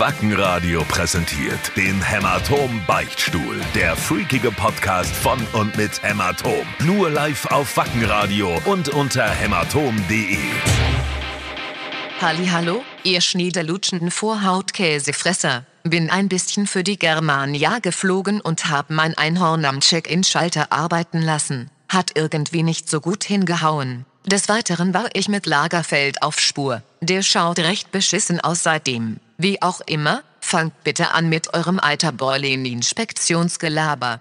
Wackenradio präsentiert den Hämatom Beichtstuhl. Der freakige Podcast von und mit Hämatom. Nur live auf Wackenradio und unter hämatom.de. Hallo, ihr schniederlutschenden Vorhautkäsefresser. Bin ein bisschen für die Germania geflogen und hab mein Einhorn am Check-in-Schalter arbeiten lassen. Hat irgendwie nicht so gut hingehauen. Des Weiteren war ich mit Lagerfeld auf Spur. Der schaut recht beschissen aus seitdem. Wie auch immer, fangt bitte an mit eurem alter Borlin-Inspektionsgelaber.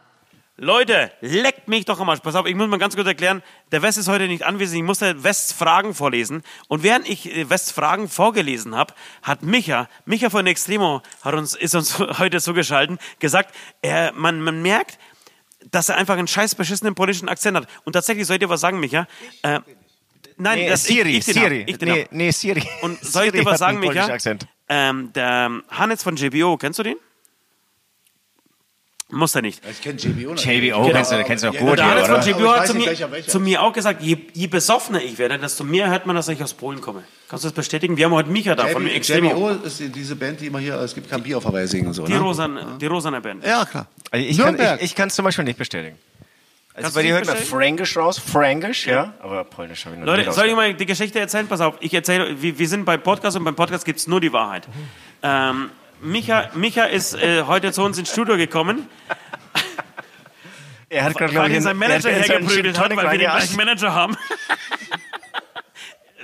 Leute, leckt mich doch am Arsch. Pass auf, ich muss mal ganz kurz erklären, der West ist heute nicht anwesend, ich musste Wests Fragen vorlesen. Und während ich äh, Wests Fragen vorgelesen habe, hat Micha, Micha von Extremo, hat uns, ist uns heute so geschalten, gesagt, er, man, man merkt, dass er einfach einen scheiß beschissenen polnischen Akzent hat. Und tatsächlich soll ich dir was sagen, Micha. Äh, nein, Nee, das, Siri, ich, ich den Siri. Hab, ich den nee, nee, Siri. Und soll ich Siri dir was sagen, Micha? Akzent. Ähm, der Hannes von JBO, kennst du den? Muss er nicht. Ich kenne JBO noch. JBO kennst du, kennst du doch Ja, gut, Der ja, Hannes von JBO hat zu nicht, mir, zu mir auch gesagt, je, je besoffener ich werde, desto mehr hört man, dass ich aus Polen komme. Kannst du das bestätigen? Wir haben heute Micha da von JB, Extremo. JBO ist die- diese Band, die immer hier, es gibt kein Bier auf Hawaii singen und so. Die, ne? Rosan, die Rosane Band. Ja, klar. Also ich kann Nürnberg. ich, ich kann's zum Beispiel nicht bestätigen. Also Kannst bei dir hört man? Fränkisch raus, Fränkisch, ja, aber Polnisch habe ich noch Leute, nicht soll ich mal die Geschichte erzählen? Pass auf, ich erzähle, wir, wir sind beim Podcast und beim Podcast gibt es nur die Wahrheit. Ähm, Micha, Micha ist äh, heute zu uns ins Studio gekommen, Er hat gerade, glaub weil ich, ihn sein einen- Manager er hat seinen hergeprügelt hat, weil wir den gleichen Manager haben.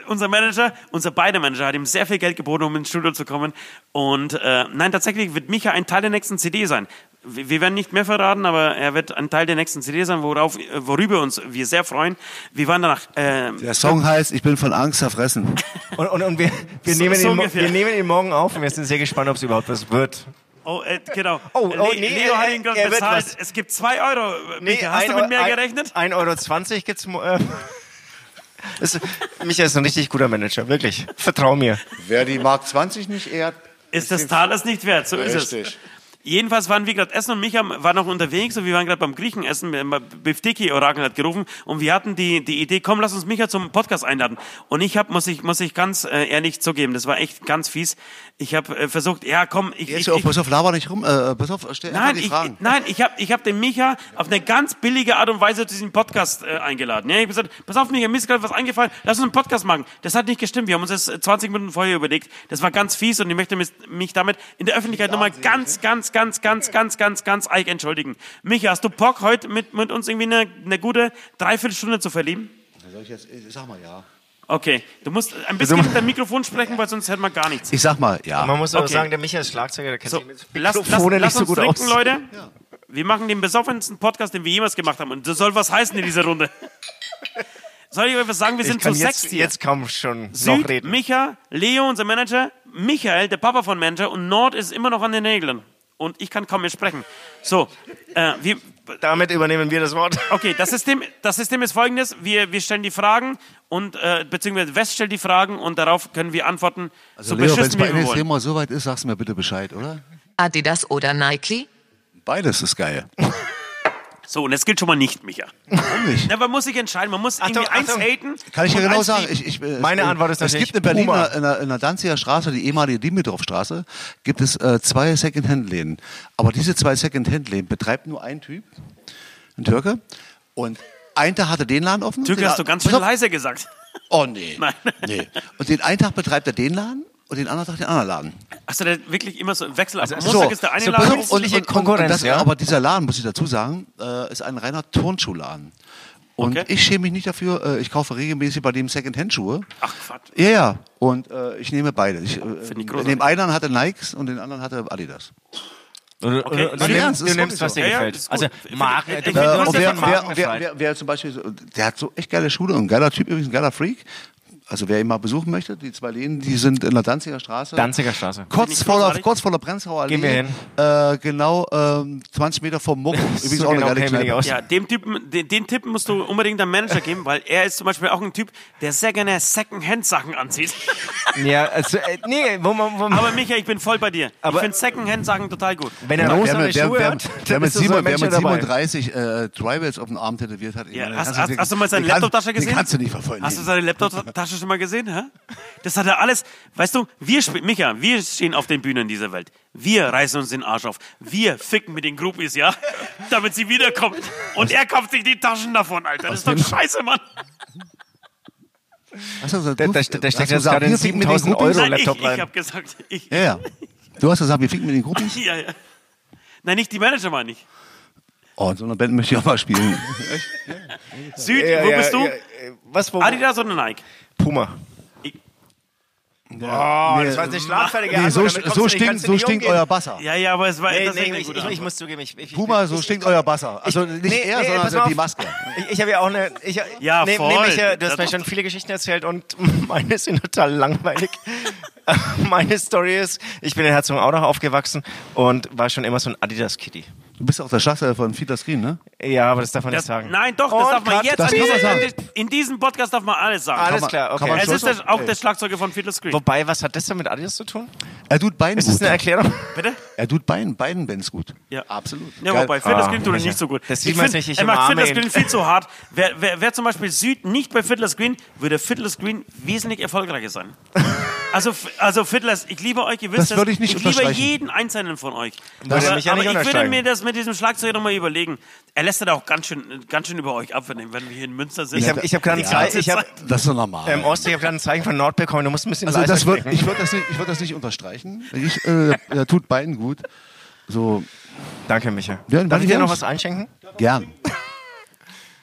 unser Manager, unser beider Manager hat ihm sehr viel Geld geboten, um ins Studio zu kommen. Und äh, nein, tatsächlich wird Micha ein Teil der nächsten CD sein. Wir wir werden nicht mehr verraten, aber er wird ein Teil der nächsten CD sein, worauf, äh, worüber uns wir sehr freuen. Wir waren danach äh, Der Song heißt Ich bin von Angst zerfressen. Und, und, und wir, wir, So- nehmen so ihn, ungefähr. wir nehmen ihn morgen auf und wir sind sehr gespannt, ob es überhaupt was wird. Oh, äh, genau. Oh, oh, nee, Leo hat er- ihn gerade er wird bezahlt. was. Es gibt zwei Euro. Micha, hast ein du mit mehr ein- gerechnet? 1,20 Euro 20 gibt's. mo- Äh, ist, Micha ist ein richtig guter Manager, wirklich. Vertrau mir. Wer die Mark 20 nicht ehrt, Ist das Talers nicht wert? So ist es. Jedenfalls waren wir gerade essen und Micha war noch unterwegs und wir waren gerade beim Griechen essen. Biftiki Orakel hat gerufen und wir hatten die, die Idee, komm, lass uns Micha zum Podcast einladen. Und ich habe, muss ich, muss ich ganz äh, ehrlich zugeben, das war echt ganz fies. Ich habe äh, versucht, ja, komm, ich, jetzt ich, auf, ich pass auf, laber nicht rum, äh, pass auf, stell Nein, die ich, Fragen. nein, ich habe ich hab den Micha auf eine ganz billige Art und Weise zu diesem Podcast äh, eingeladen. Ja, ich habe gesagt, pass auf, Micha, mir ist gerade was eingefallen, lass uns einen Podcast machen. Das hat nicht gestimmt, wir haben uns das äh, 20 Minuten vorher überlegt. Das war ganz fies und ich möchte mich damit in der Öffentlichkeit nochmal ganz, ganz, ganz, ganz, ganz, ganz, ganz eig entschuldigen. Micha, hast du Bock, heute mit, mit uns irgendwie eine, eine gute Dreiviertelstunde zu verlieben? Soll ich jetzt, ich sag mal ja. Okay, du musst ein bisschen mit dem Mikrofon sprechen, weil sonst hört man gar nichts. Ich sag mal ja. Man muss aber Okay. sagen, der Micha ist Schlagzeuger, der kennt So, sich mit lass, lass, Mikrofone lass nicht so uns gut trinken, aus. Leute. Wir machen den besoffensten Podcast, den wir jemals gemacht haben. Und das soll was heißen in dieser Runde. Soll ich euch was sagen? Wir Ich sind zu sechs jetzt, hier. jetzt kaum schon noch Süd, reden. Micha, Leo, unser Manager, Michael, der Papa von Manager und Nord ist immer noch an den Nägeln. Und ich kann kaum mehr sprechen. So, äh, wir, Damit übernehmen wir das Wort. okay, das System, das System ist folgendes. Wir, wir stellen die Fragen und, äh, beziehungsweise West stellt die Fragen und darauf können wir antworten, Also so Leo, wenn es bei NSC mal so weit ist, sagst du mir bitte Bescheid, oder? Adidas oder Nike? Beides ist geil. So, und das gilt schon mal nicht, Micha. Warum nicht? Na, man muss sich entscheiden. Man muss irgendwie Achtung, eins Achtung. haten. Kann ich dir genau eins sagen. Ich, ich, es- Meine äh, Antwort ist Es natürlich gibt in Berlin Puma. in der, in der Danziger Straße, die ehemalige Dimitrovstraße, gibt es äh, zwei Second-Hand-Läden. Aber diese zwei Second-Hand-Läden betreibt nur ein Typ, ein Türke. Und ein Tag hat er den Laden offen. Türke hast du ganz schön leise gesagt. Oh nee. Nein. nee. Und den einen Tag betreibt er den Laden und den anderen Tag den anderen Laden. Hast du da wirklich immer so einen Wechsel? Am Also, Montag so, ist der eine so Laden. auf, Künstliche Konkurrenz, das, ja? Aber dieser Laden, muss ich dazu sagen, äh, ist ein reiner Turnschuhladen. Und Okay. ich schäme mich nicht dafür, äh, ich kaufe regelmäßig bei dem Second-Hand-Schuhe. Ach, Quatsch. Ja, ja. Und äh, ich nehme beide. Ich, äh, ich in großartig. dem einen hatte Nikes und den anderen hatte Adidas. Du, Okay. du, nimmst, du nimmst, was dir Ja, ja, gefällt. das ist Also. Marken, und ja wer, wer, wer, wer, zum Beispiel, so, der hat so echt geile Schuhe und ein geiler Typ übrigens, ein geiler Freak. Also wer ihn mal besuchen möchte, die zwei Läden, die sind in der Danziger Straße. Danziger Straße. Kurz vor, der, kurz vor der Prenzlauer Allee. Gehen wir hin. Äh, genau ähm, 20 Meter vom Muck. Übrigens So auch eine genau geile wir nicht Kneipe. aus. Ja, dem Typen, den, den Tipp musst du unbedingt deinem Manager geben, weil er ist zum Beispiel auch ein Typ, der sehr gerne Secondhand-Sachen anzieht. Ja, also, äh, nee, wo man, wo man Aber Micha, ich bin voll bei dir. Aber- ich finde Secondhand-Sachen total gut. wenn er Wer, rosa wer, Schuhe wer, hat, wer, mit so Simon, ein wer Mensch mit dabei. 37 äh, Tribals auf dem Arm tätowiert hat, Ja, hast- du hast- hast du mal seine Laptoptasche gesehen? Kannst du nicht verfolgen. Hast du seine Laptop-Tasche du schon mal gesehen, hä? Das hat er alles, weißt du, wir spielen, Micha, wir stehen auf den Bühnen dieser Welt. Wir reißen uns den Arsch auf. Wir ficken mit den Groupies, ja? Damit sie wiederkommen. Und er kauft sich die Taschen davon, Alter. Das ist doch scheiße, Mann. Hast du gesagt, Da, du- da, da hast steckt jetzt gesagt, gerade ein wir ficken mit den 7000 Groupies? Euro Nein, ich, Laptop ich rein. hab gesagt, ich, Ja, ja. Du hast gesagt, wir ficken mit den Groupies? ja, ja. Nein, nicht die Manager, meine ich. Oh, in so einer Band möchte ich auch mal spielen. Süd, Ja, wo ja, bist du? ja, was, wo? Adidas oder Nike? Puma. Ich- Oh, das war jetzt eine schlagfertige Nee, so, so stinkt, so stinkt euer Basser. Ja, ja, aber es war Nee, das nee, ich, ich, ich muss zugeben, ich, ich, Puma, so ich, stinkt ich, euer Basser. Also nicht Nee, er, nee, sondern also die. Maske. Ich, ich habe ja auch eine. Ich, Ja, nee, voll. Nee, Micha, du hast mir schon viele Geschichten erzählt und meine sind total langweilig. meine Story ist, ich bin in Herzogenaurach aufgewachsen und war schon immer so ein Adidas-Kitty. Du bist auch der Schlagzeuger von Feeder Screen, ne? Ja, aber das darf man Das, nicht sagen. nein, doch, das Und darf man jetzt. Das an kann man sagen. In diesem Podcast darf man alles sagen. Alles man- klar, kann okay. es ist der, auch der Schlagzeuger von Fiddler Screen. Wobei, was hat das denn mit Adidas zu tun? Er tut beiden Ist das gut. eine Erklärung? Bitte? Er tut beiden, beiden Bands gut. Ja. Absolut. Ja, Geil. wobei Fiddler Ah, Screen tut er nicht so gut. Das sieht man nicht, ich er macht umarme Fiddler ihn. Screen viel zu hart. Wer, wer, wer zum Beispiel Süd nicht bei Fiddler Screen, würde Fiddler Screen wesentlich erfolgreicher sein. Also, also Fiddlers, ich liebe euch, ihr wisst Das würde ich nicht ich liebe jeden einzelnen von euch. Würde aber aber nicht ich würde mir das mit diesem Schlagzeug nochmal überlegen. Er lässt da auch ganz schön, ganz schön über euch ab, wenn wenn wir hier in Münster sind. Ich habe ich hab gerade ein Zeichen. Ich hab. Das ist doch normal. ähm, Ost, ich habe gerade ein Zeichen von Nord bekommen. Du musst ein bisschen also das wird, ich würde das, nicht- ich würd das nicht unterstreichen. Ich, äh, er tut beiden gut. So, Danke, Micha. Ja, Darf ich dir noch was einschenken? gern.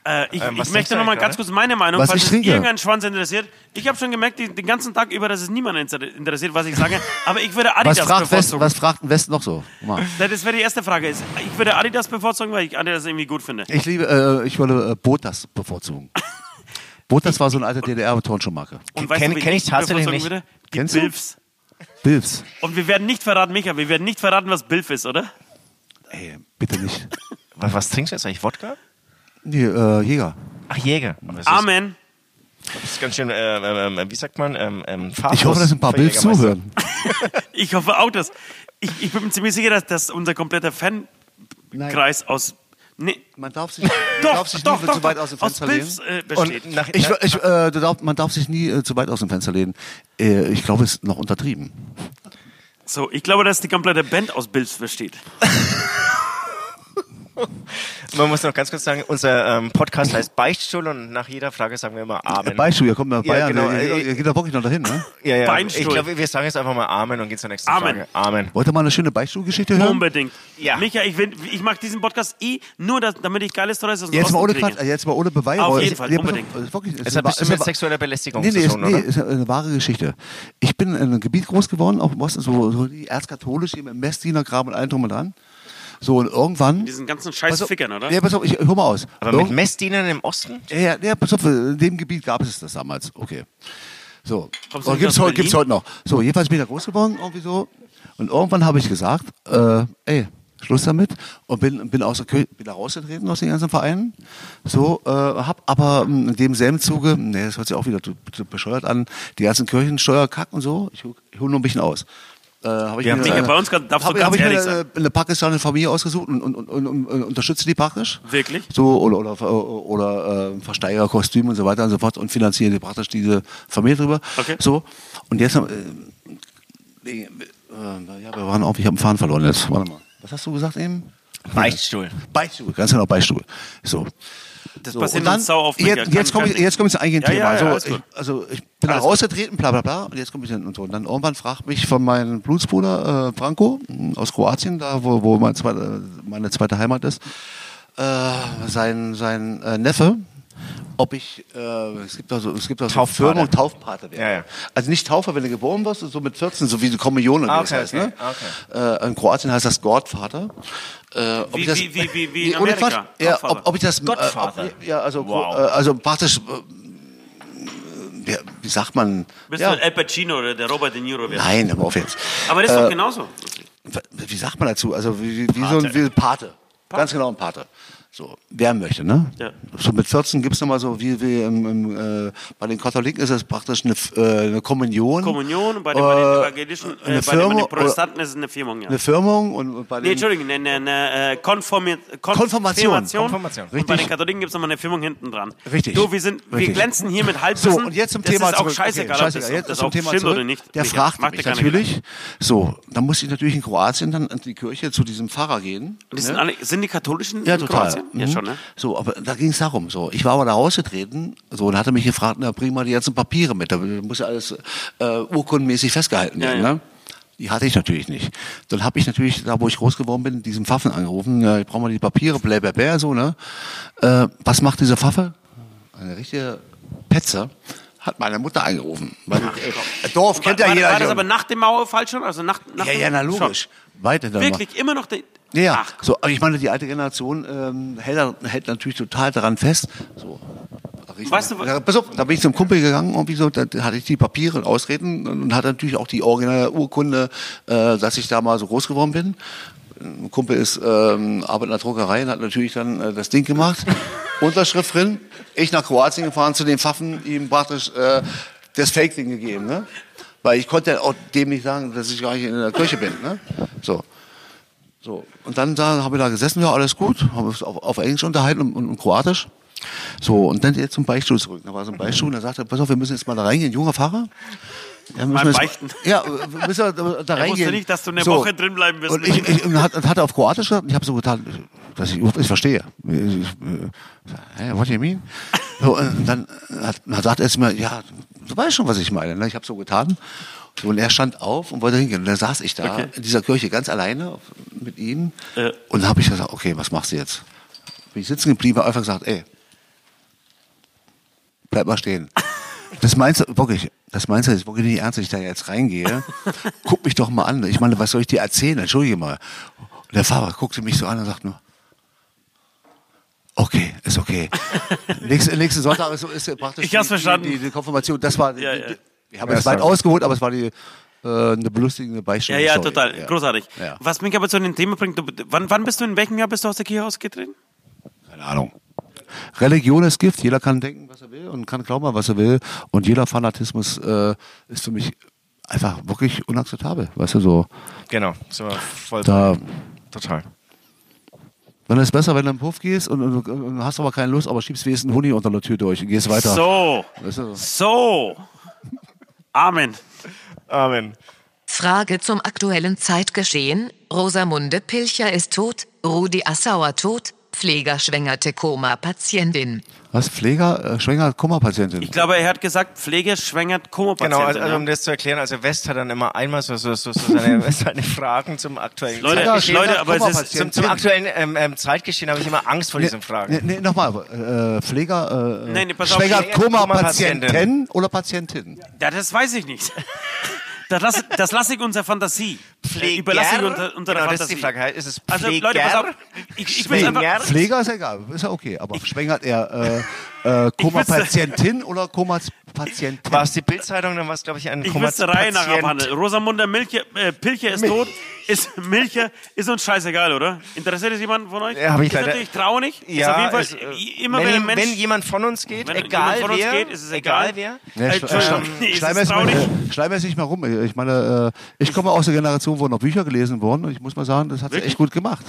Äh, ich, Ähm, was ich möchte du noch mal eigentlich ganz kurz meine Meinung, Was falls es irgendeinen Schwanz interessiert. Ich habe schon gemerkt, die, den ganzen Tag über, dass es niemanden inter- interessiert, was ich sage. Aber ich würde Was Adidas fragt, West, bevorzugen. was fragt West noch so? Mal. Das wäre die erste Frage. Ist, ich würde Adidas bevorzugen, weil ich Adidas irgendwie gut finde. Ich liebe, äh, ich würde äh, Botas bevorzugen. Botas war so eine alte DDR-Turnschuhmarke. Und Kenn- ich tatsächlich nicht. Würde? Die Kennst du? Bilfs. Bilfs. Und wir werden nicht verraten, Micha, wir werden nicht verraten, was Bilf ist, oder? Ey, bitte nicht. Was, was trinkst du jetzt eigentlich? Wodka? Nee, äh, Jäger. Ach, Jäger. Das ist, Amen. Das ist ganz schön, äh, ähm, ähm, wie sagt man, ähm, ähm, Ich hoffe, dass ein paar Jägermeister. zuhören. Ich hoffe auch, dass. Ich, ich bin mir ziemlich sicher, dass, dass unser kompletter Fankreis aus. Nee, Man darf sich, man doch, darf sich doch, nie doch, zu weit aus dem Fenster lehnen. Bilfs äh. Und nach, Ich, ich, äh, darf, man darf sich nie äh, zu weit aus dem Fenster lehnen. Äh, ich glaube, es ist noch untertrieben. So, ich glaube, dass die komplette Band aus Bilfs besteht. man muss noch ganz kurz sagen, unser ähm, Podcast heißt Beichtstuhl und nach jeder Frage sagen wir immer Amen. Beispiel, ihr kommt nach Ja, Bayern, genau, ihr, ihr, äh, ihr geht da wirklich noch dahin, ne? ja, ja. Beinstuhl. Ich glaube, wir sagen jetzt einfach mal Amen und gehen zur nächsten Amen. Frage. Amen. Wollt ihr mal eine schöne Beichtstuhlgeschichte hören? Unbedingt. Ja. Micha, ich, ich mache diesen Podcast eh nur, dass, damit ich geile Stories aus dem Jetzt mal ohne kriege. Quatsch, äh, jetzt mal ohne Beweis. Auf jeden es- Fall, unbedingt. es ist wirklich, Es ist hat bestimmt mit sexueller Belästigung Nee, nee, zu tun, nee, oder? ist eine wahre Geschichte. Ich bin in einem Gebiet groß geworden, auch im Osten, so, so die erzkatholisch, im Messdienergraben und allem drum und dran. So, und irgendwann. Diesen ganzen scheiß auf- Fickern, oder? Ja, pass auf, ich hör mal aus. Aber mit Irgend- Messdienern im Osten? Ja, ja, ja, pass auf, in dem Gebiet gab es das damals. Okay. So. Kommst Und nicht gibt's, heute, gibt's heute noch. So, jedenfalls bin ich da groß geworden, irgendwie so. Und irgendwann habe ich gesagt, äh, ey, Schluss damit. Und bin, bin, aus der Kirche, bin da rausgetreten aus den ganzen Vereinen. So, äh, hab aber ähm, in demselben Zuge, nee, das hört sich auch wieder zu, zu bescheuert an, die ganzen Kirchensteuerkack und so, ich, hol- ich hole nur ein bisschen aus. Äh, hab ich Ja, mir, Micha, äh, bei uns darfst du hab, ganz hab ich mir ehrlich eine, sein. eine pakistanische Familie ausgesucht und, und, und, und, unterstütze die praktisch. Wirklich? So, oder, oder, oder äh, Versteiger, Kostüm und so weiter und so fort und finanziere praktisch diese Familie drüber. Okay. So, und jetzt, äh, äh, ja, wir waren auf, ich habe einen Faden verloren jetzt. Warte mal. Was hast du gesagt eben? Beichtstuhl. Beichtstuhl, ganz genau, Beichtstuhl. So. Das So, passiert und dann, sau Micha. jetzt, jetzt komme ich, jetzt komme ich zum eigentlichen Ja, Thema. ja, ja, alles also, ich, also ich bin da Alles gut. rausgetreten, bla bla bla, und jetzt komme ich hin und so. Und dann irgendwann fragt mich von meinem Blutsbruder äh, Franco mh, aus Kroatien, da wo, wo mein zweite, meine zweite Heimat ist, äh, sein, sein äh, Neffe, ob ich, äh, es gibt da so, es gibt da so Taufpate. Firmung, Taufpate werden. Ja, ja. Also nicht Taufer, wenn du geboren wirst, so mit 14, so wie die Kommunion Ah, wie das okay, heißt. okay, Ne? Äh, in Kroatien heißt das Gottvater. Äh, ob Wie- ich das, wie- wie- wie- wie in Amerika, Quatsch. Ja, ob, ob ich das, äh, ob, ja, also, Wow. äh, also praktisch, äh, wie sagt man? Bist ja, du Al Pacino oder der Robert De Niro? werden? Nein, aber auf jetzt. Aber das ist doch Äh, genauso. Wie sagt man dazu? Also wie, wie, wie so ein wie Pate. Ganz genau ein Pate. So, wer möchte, ne? Ja. So mit 14 gibt's noch nochmal so, wie, wie im, im, äh, bei den Katholiken ist es praktisch eine, äh, eine Kommunion. Kommunion und bei den, bei den Äh, evangelischen, äh, eine bei, den, bei den Protestanten ist es eine Firmung, ja. Eine Firmung und bei Nee, den Entschuldigung, eine, eine, eine äh, Konformi Kon Konfirmation. Konfirmation. Und bei Richtig. den Katholiken gibt es nochmal eine Firmung hinten dran. Richtig. Du, wir, sind, wir Richtig. glänzen hier mit Halbwissen. So, und jetzt zum das Thema ist auch zurück. scheißegal, okay, scheißegal. das, Jetzt das zum auch Thema stimmt zurück. oder nicht. Der mach mich Gedanken. natürlich. So, dann musste ich natürlich in Kroatien dann in die Kirche zu diesem Pfarrer gehen. Die sind, ne? alle, sind die katholischen Ja, in total. Kroatien? Ja, Mhm. schon, ne? So, aber da ging es darum. So, ich war aber da rausgetreten, so und hatte mich gefragt, na, bring mal die ganzen Papiere mit. Da muss ja alles äh, urkundenmäßig festgehalten Ja, werden. ja. Ne? Die hatte ich natürlich nicht. Dann habe ich natürlich, da wo ich groß geworden bin, diesen Pfaffen angerufen. Ja, ich brauche mal die Papiere, blablabla, so, ne? Äh, was macht dieser Pfaffe? Eine richtige Petze. Hat meine Mutter angerufen. Weil, äh, Dorf kennt ja war, jeder. war das schon. aber nach dem Mauerfall schon? Also nach, nach ja, ja, na schon. logisch. Weiter dann mal. Wirklich, immer noch den. Ja. Ach, so, aber ich meine, die alte Generation ähm, hält, hält natürlich total daran fest. So. Weißt du, was- ja, pass auf, da bin ich zum Kumpel gegangen, irgendwie so, da hatte ich die Papiere und Ausreden und hatte natürlich auch die originale Urkunde, äh, dass ich da mal so groß geworden bin. Ein Kumpel ist ähm, arbeitet in der Druckerei und hat natürlich dann äh, das Ding gemacht. Unterschrift drin. Ich nach Kroatien gefahren zu den Pfaffen, ihm praktisch äh, das Fake-Ding gegeben. Ne? Weil ich konnte ja auch dem nicht sagen, dass ich gar nicht in der Kirche bin. Ne? So. So, und dann da, habe ich da gesessen, ja, alles gut, haben uns auf, auf Englisch unterhalten und, und, und Kroatisch. So, und dann jetzt zum Beichtstuhl zurück. Da war so ein Beichtstuhl und da sagte er, pass auf, wir müssen jetzt mal da reingehen, ein junger Fahrer. Ja, müssen Mal wir jetzt- beichten. Ja, wir müssen da, da Er reingehen. wusste nicht, dass du eine Woche drin bleiben wirst. Und, ich, ich, und hat, hat er auf Kroatisch gesagt, ich habe so getan, dass ich nicht verstehe. Ich, ich, äh, what do you mean? So, und dann hat, dann sagt er mir, ja, du weißt schon, was ich meine. Ne? Ich habe so getan. So, und er stand auf und wollte hingehen. Und dann saß ich da Okay. in dieser Kirche ganz alleine mit ihm. Ja. Und dann habe ich gesagt, okay, was machst du jetzt? Bin ich sitzen geblieben, habe einfach gesagt, ey, bleib mal stehen. Das meinst du wirklich, das meinst du jetzt wirklich nicht ernst, dass ich da jetzt reingehe? Guck mich doch mal an. Ich meine, was soll ich dir erzählen? Entschuldige mal. Und der Fahrer guckte mich so an und sagt nur, okay, ist okay. nächsten, nächsten Sonntag ist, ist praktisch Ich die, verstanden. Die, die, die Konfirmation. Das war, Ja, ja. Die, ich habe es weit ausgeholt, aber es war die, äh, eine belustigende ja, Beispiel. ja, total. Großartig. Ja. Was mich aber zu dem Thema bringt, du, wann, wann bist du, in welchem Jahr bist du aus der Kirche ausgetreten? Keine Ahnung. Religion ist Gift. Jeder kann denken, was er will und kann glauben, was er will. Und jeder Fanatismus äh, ist für mich einfach wirklich unakzeptabel. Weißt du, so. Genau, so voll Da, total. dann ist es besser, wenn du in den Puff gehst und, und, und hast aber keine Lust, aber schiebst wenigstens einen Huni unter der Tür durch und gehst weiter. So, Weißt du, so. Amen. Amen. Frage zum aktuellen Zeitgeschehen. Rosamunde Pilcher ist tot, Rudi Assauer tot, Pfleger schwängerte Koma-Patientin. Was? Pfleger, äh, Schwänger, Kummerpatientin. Ich glaube, er hat gesagt, Pflege schwängert Genau, Koma-Patienten. also, also um das zu erklären, also West hat dann immer einmal so, so, so, so seine, seine Fragen zum aktuellen Leute, Zeitgeschehen. Leute, aber es ist zum, zum aktuellen ähm, ähm, Zeitgeschehen habe ich immer Angst vor diesen Fragen. Nee, nee, nochmal, äh, Pfleger, äh, Nee, nee, pass auf, Schwänger, Pfleger, Kummerpatientin Kummerpatientin. oder Patientin? Ja, das weiß ich nicht. Das lasse, das lasse ich unserer Fantasie. Überlasse ich unter, unter genau, der das ist die Fantasie. Frage. Ist es Also Pfleger? Leute, pass auf. Ich, ich will einfach? Pfleger ist egal, ist ja okay, aber schwängert er äh, äh, Kummerpatientin oder Kummerpatientin? War es die Bildzeitung, dann war es, glaube ich, ein ich will es der Reihe nach Patient. abhandeln. Rosamunde Milche, äh, Pilche ist tot. Ist Milche, ist uns scheißegal, oder? Interessiert es jemanden von euch? Ja, hab ich ist leider- natürlich traurig. Ja, ist auf jeden äh, Fall, i- immer wenn, wenn Mensch, wenn jemand von uns geht, wenn egal jemand von uns wer, geht, ist es egal. wer. Ja, Äh, ist schleim es mal- nicht mal rum. Ich meine, äh, ich komme aus der Generation, wo noch Bücher gelesen wurden und ich muss mal sagen, das hat sie echt gut gemacht.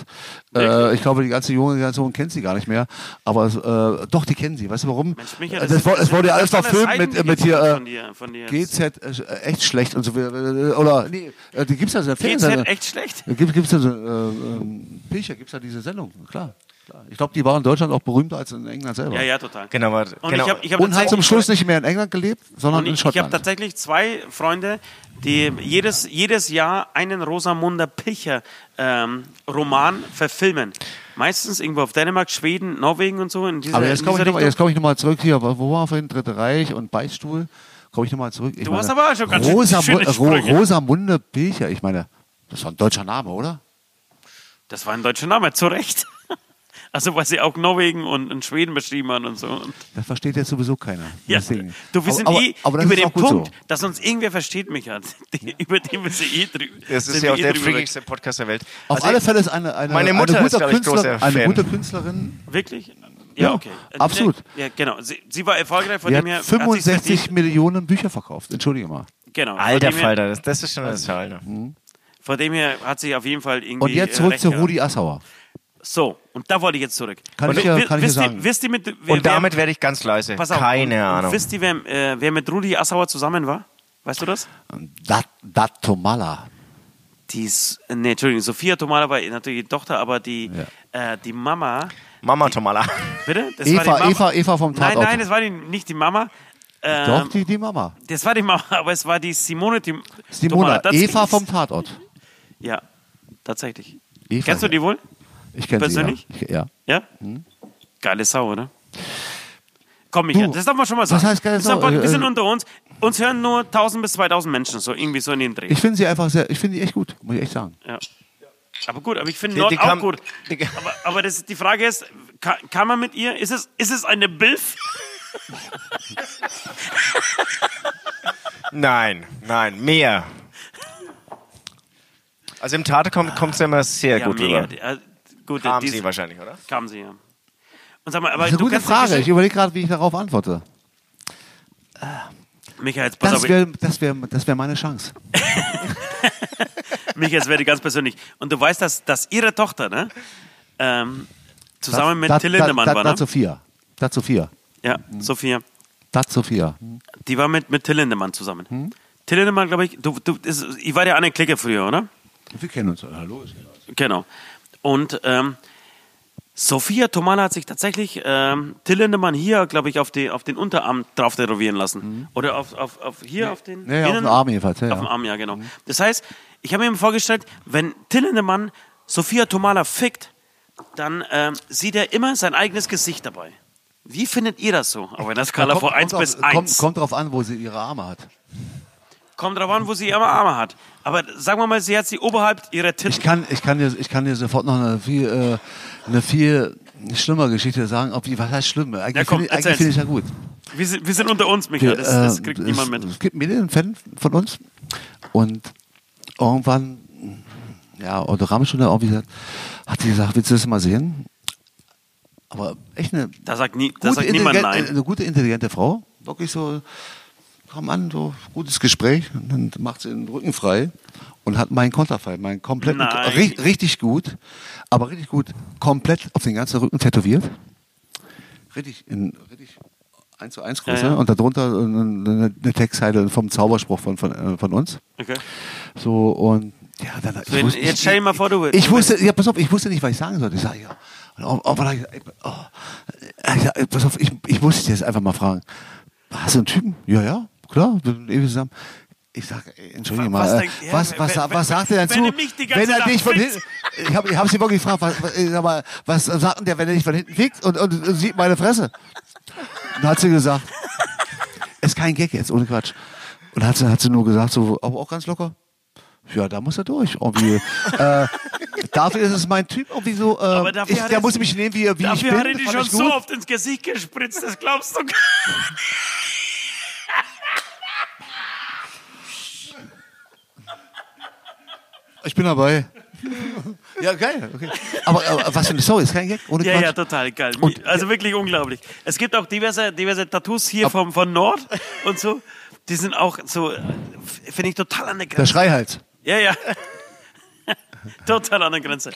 Äh, ich glaube, die ganze junge Generation kennt sie gar nicht mehr, aber äh, doch, die kennen sie. Weißt du warum? Mensch, Micha, Äh, das das, das es wurde ja alles verfilmt andere mit, mit hier von äh, dir- von dir. GZ, äh, echt schlecht und so. äh, Oder, nee, die gibt's ja der Fernsehsendung. GZ echt schlecht. Gibt es ja so, äh, ähm, Pilcher, gibt es ja diese Sendung, klar. Klar. Ich glaube, die war in Deutschland auch berühmter als in England selber. Ja, ja, total. Genau, aber, Und genau. ich habe ich hab Und zum Schluss nicht mehr in England gelebt, sondern Und in ich, ich habe Schottland. tatsächlich zwei Freunde, die jedes, jedes Jahr einen Rosamunde Pilcher ähm, Roman verfilmen. Meistens irgendwo auf Dänemark, Schweden, Norwegen und so. In dieser, Aber jetzt komme ich nochmal komm ich noch zurück hier. Wo war vorhin Dritte Reich und Beichtstuhl? Komme ich nochmal zurück. Ich Du hast aber schon ganz schön Rosa, schöne Ro Sprünge. Rosamunde Pilcher. Ich meine, das war ein deutscher Name, oder? Das war ein deutscher Name, zu Recht. Also, weil sie auch Norwegen und, und Schweden beschrieben haben und so. Und, Das versteht jetzt sowieso keiner. ja, Deswegen. du, wir Aber- sind aber, eh aber das über ist den Punkt, So. dass uns irgendwer versteht, mich hat. über den wir sie eh drüber. Das ist ja auch eh der freakigste Podcast der Welt. Auf Also alle ich- Fälle ist eine, eine, Meine Mutter eine, ist, gute ich, Künstler, großer eine gute Künstlerin. Wirklich? Ja, okay. absolut. Ja, genau. Sie, sie war erfolgreich, von dem her. hat sie's 65 verdient. Millionen Bücher verkauft. Entschuldige mal. Genau. Alter Falter, das, das ist schon das Teil. Ne? Von dem her hat sie auf jeden Fall irgendwie. Und jetzt äh, zurück zu. Rudi Assauer. So, und da wollte ich jetzt zurück. Kann und ich ja- kann ich ja wisst, sagen. Ihr, wisst ihr mit. Wer, Und damit werde ich ganz leise. Pass auf. Keine und, Ahnung. Und wisst ihr, wer, äh, wer mit Rudi Assauer zusammen war? Weißt du das? Dat, Datomala. Die, ist- äh, nee, Entschuldigung, Sophia Tomala war natürlich die Tochter, aber die, äh, die Mama, Mama Tomala. bitte? Das Eva, die Mama. Eva, Eva vom Nein, Tatort. nein, das war die, nicht die Mama. Ähm, Doch, die, die Mama. Das war die Mama, aber es war die Simone die Simona, Tomala. Eva Tatsächlich. vom Tatort. Ja, tatsächlich. Eva, Kennst du die wohl? Ich kenne sie, ja. persönlich? Ich, ja. Ja? Hm? Geile Sau, oder? Komm, Michael, Du, das darf man schon mal was sagen. heißt geile Sau? Wir sind Äh, unter uns. Uns hören nur 1000 bis 2000 Menschen, so irgendwie so in den Dreh. Ich finde sie einfach sehr, ich finde die echt gut, muss ich echt sagen. ja. Aber gut, aber ich finde Nord die auch kam- gut. die- Aber, aber das, die Frage ist, kann, kann man mit ihr, ist es, ist es eine Bilf? Nein, nein, mehr. Also im Tate kommt es ja immer sehr Ja, gut mega. rüber. Äh, gut, Kam die- sie wahrscheinlich, oder? Kam sie, ja. Und sag mal, aber Das ist eine du gute Frage. Ich überlege gerade, wie ich darauf antworte. Michael, jetzt pass Das auf, wäre das wär, das wär meine Chance. Michael, jetzt werde ich ganz persönlich. Und du weißt, dass, dass ihre Tochter, ne? Ähm, zusammen mit Dat- Till Lindemann war, ne? Sophia. Dat Sophia. Ja, Sophia. Dat Sophia. Die war mit, mit Till Lindemann zusammen. Hm? Till Lindemann, glaube ich, du, du, ist, ich war ja eine Clique früher, oder? Wir kennen uns. Hallo. Genau. Und ähm, Sophia Tomala hat sich tatsächlich ähm, Till Lindemann hier, glaube ich, auf, die, auf den Unterarm drauf tätowieren lassen. Oder auf, auf, auf hier auf den auf Innen- dem Arm jedenfalls. Ja, Auf dem. Arm, ja, genau. Das heißt, ich habe mir vorgestellt, wenn Till Lindemann Sophia Tomala fickt, dann ähm, sieht er immer sein eigenes Gesicht dabei. Wie findet ihr das so? Auf einer Skala von 1 kommt bis drauf- 1. Kommt, kommt drauf an, wo sie ihre Arme hat. Kommt drauf an, wo sie ihre Arme hat. Aber sagen wir mal, sie hat sie oberhalb ihrer Ich Titten. kann, ich kann, dir, ich kann dir sofort noch eine viel, äh, eine viel schlimmere Geschichte sagen. Ob die, was heißt schlimm? Eigentlich Ja, finde ich- finde ich ja gut. Wir sind, wir sind unter uns, Michael. Das, das kriegt äh, niemand es, mit. Es gibt einen Fan von uns und irgendwann, ja, Otto Ramschule irgendwie gesagt, hat sie gesagt, willst du das mal sehen? Aber echt eine Da sagt, nie, da sagt niemand nein. eine gute, intelligente Frau. Wirklich so, kam an, so gutes Gespräch. Und dann macht sie den Rücken frei und hat meinen Konterfei, meinen kompletten, ri richtig gut, aber richtig gut, komplett auf den ganzen Rücken tätowiert. Richtig, in richtig 1 zu 1 Größe Ja, ja. und darunter eine, eine Textzeile vom Zauberspruch von, von, äh, von uns. Okay. So und ja, dann, ich Wenn- wusste- jetzt ich- stell dir mal vor, du- Ich du wusste, ja, pass auf, ich wusste nicht, was ich sagen sollte. Ich sage ja. Und auf- auf- ich oh, ja, pass auf, ich, ich muss dich jetzt einfach mal fragen. Hast du einen Typen? Ja, ja, klar, wir sind ewig zusammen. Ich sage, entschuldige Was mal, äh, denkt- ja, was, was, was, sagt er denn zu? wenn er dich von hinten, ich habe ich hab sie wirklich gefragt, was, was, sag mal, was sagt denn der, wenn er dich von hinten fickt und, und, und sieht meine Fresse? Und dann hat sie gesagt, ist kein Gag jetzt, ohne Quatsch. Und hat sie, hat sie nur gesagt, so, aber auch ganz locker. Ja, da muss er durch. Irgendwie. äh, dafür ist es mein Typ irgendwie so. Äh, dafür ich, der er- muss mich nehmen, wie, er- wie ich Dafür bin. hat er Fand schon so oft ins Gesicht gespritzt, das glaubst du gar Ich bin dabei. ja, geil. Okay. Aber, aber was für eine Story, ist kein Gag. Ohne Ja, Quatsch. ja, total geil. Und- also wirklich unglaublich. Es gibt auch diverse, diverse Tattoos hier vom, von Nord und so. Die sind auch so, äh, finde ich total an der Der Grenze. Schreihals. Ja, ja. total an der Grenze.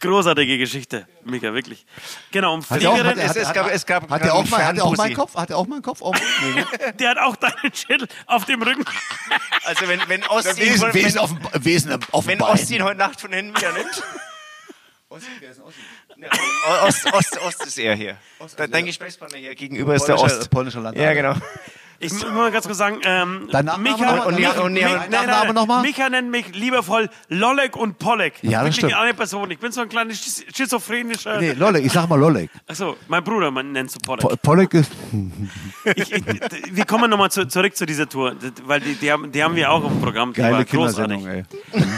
Großartige Geschichte, Mika, wirklich. Genau, er auch, Fliegerin hat, er- ist, hat, es gab- es gab hat er auch einen mal, hat er auch meinen Kopf? Hat er auch meinen Kopf? Ne? der hat auch deinen Schädel auf dem Rücken. Also wenn, wenn Ostin, Wesen, Wesen wenn, auf dem, Wesen auf dem wenn Bein. Ostin heute Nacht von hinten wieder nimmt. Ne, Ost, Ost, Ost ist er hier. Dein Gesprächspartner hier gegenüber ist der Ost. polnischer Landtag. Ja, genau. Ich muss mal ganz kurz sagen, ähm, Dein Nachname Micha, und und die- Mich- Nachname nein, nein, nein. noch mal? Micha nennt mich liebevoll Lollek und Pollek. Ja, das Wirklich stimmt. eine Person. Ich bin so ein kleiner schiz- schizophrenischer. Nee, Lolek, ich sag mal Lolek. Achso, mein Bruder man nennt so Pollek. Po- Polek ist. Ich, ich, wir kommen nochmal zu, zurück zu dieser Tour, weil die, die, haben, die haben wir auch im Programm. Die war Geile. Kindersendung, ey.